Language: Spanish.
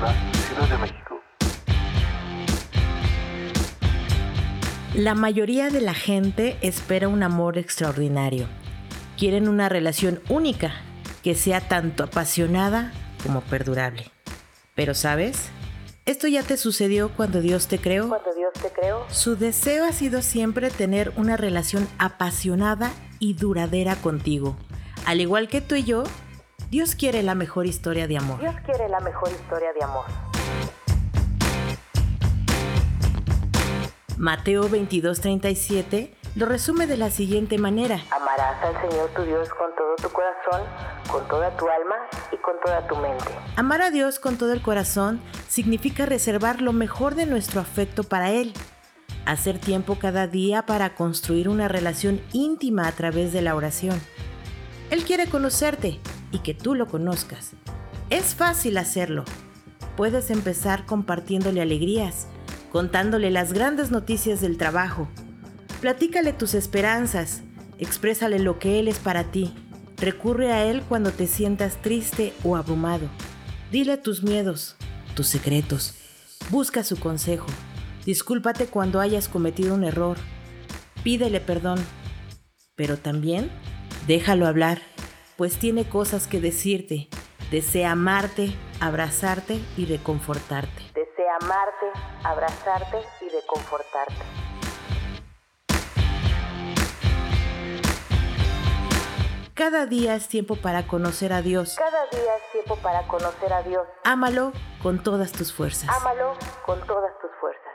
Mexicana, Ciudad de México. La mayoría de la gente espera un amor extraordinario. Quieren una relación única, que sea tanto apasionada como perdurable. Pero ¿sabes? Esto ya te sucedió cuando Dios te creó. Cuando Dios te creó, Su deseo ha sido siempre tener una relación apasionada y duradera contigo. Al igual que tú y yo, Dios quiere la mejor historia de amor. Dios quiere la mejor historia de amor. Mateo 22:37 lo resume de la siguiente manera. Amarás al Señor tu Dios con todo tu corazón, con toda tu alma y con toda tu mente. Amar a Dios con todo el corazón significa reservar lo mejor de nuestro afecto para Él. Hacer tiempo cada día para construir una relación íntima a través de la oración. Él quiere conocerte y que tú lo conozcas. Es fácil hacerlo. Puedes empezar compartiéndole alegrías, contándole las grandes noticias del trabajo. Platícale tus esperanzas, exprésale lo que Él es para ti. Recurre a Él cuando te sientas triste o abrumado. Dile tus miedos, tus secretos. Busca su consejo. Discúlpate cuando hayas cometido un error. Pídele perdón. Pero también déjalo hablar, pues tiene cosas que decirte. Desea amarte, abrazarte y reconfortarte. Desea amarte, abrazarte y reconfortarte. Cada día es tiempo para conocer a Dios. Cada día es tiempo para conocer a Dios. Ámalo con todas tus fuerzas. Ámalo con todas tus fuerzas.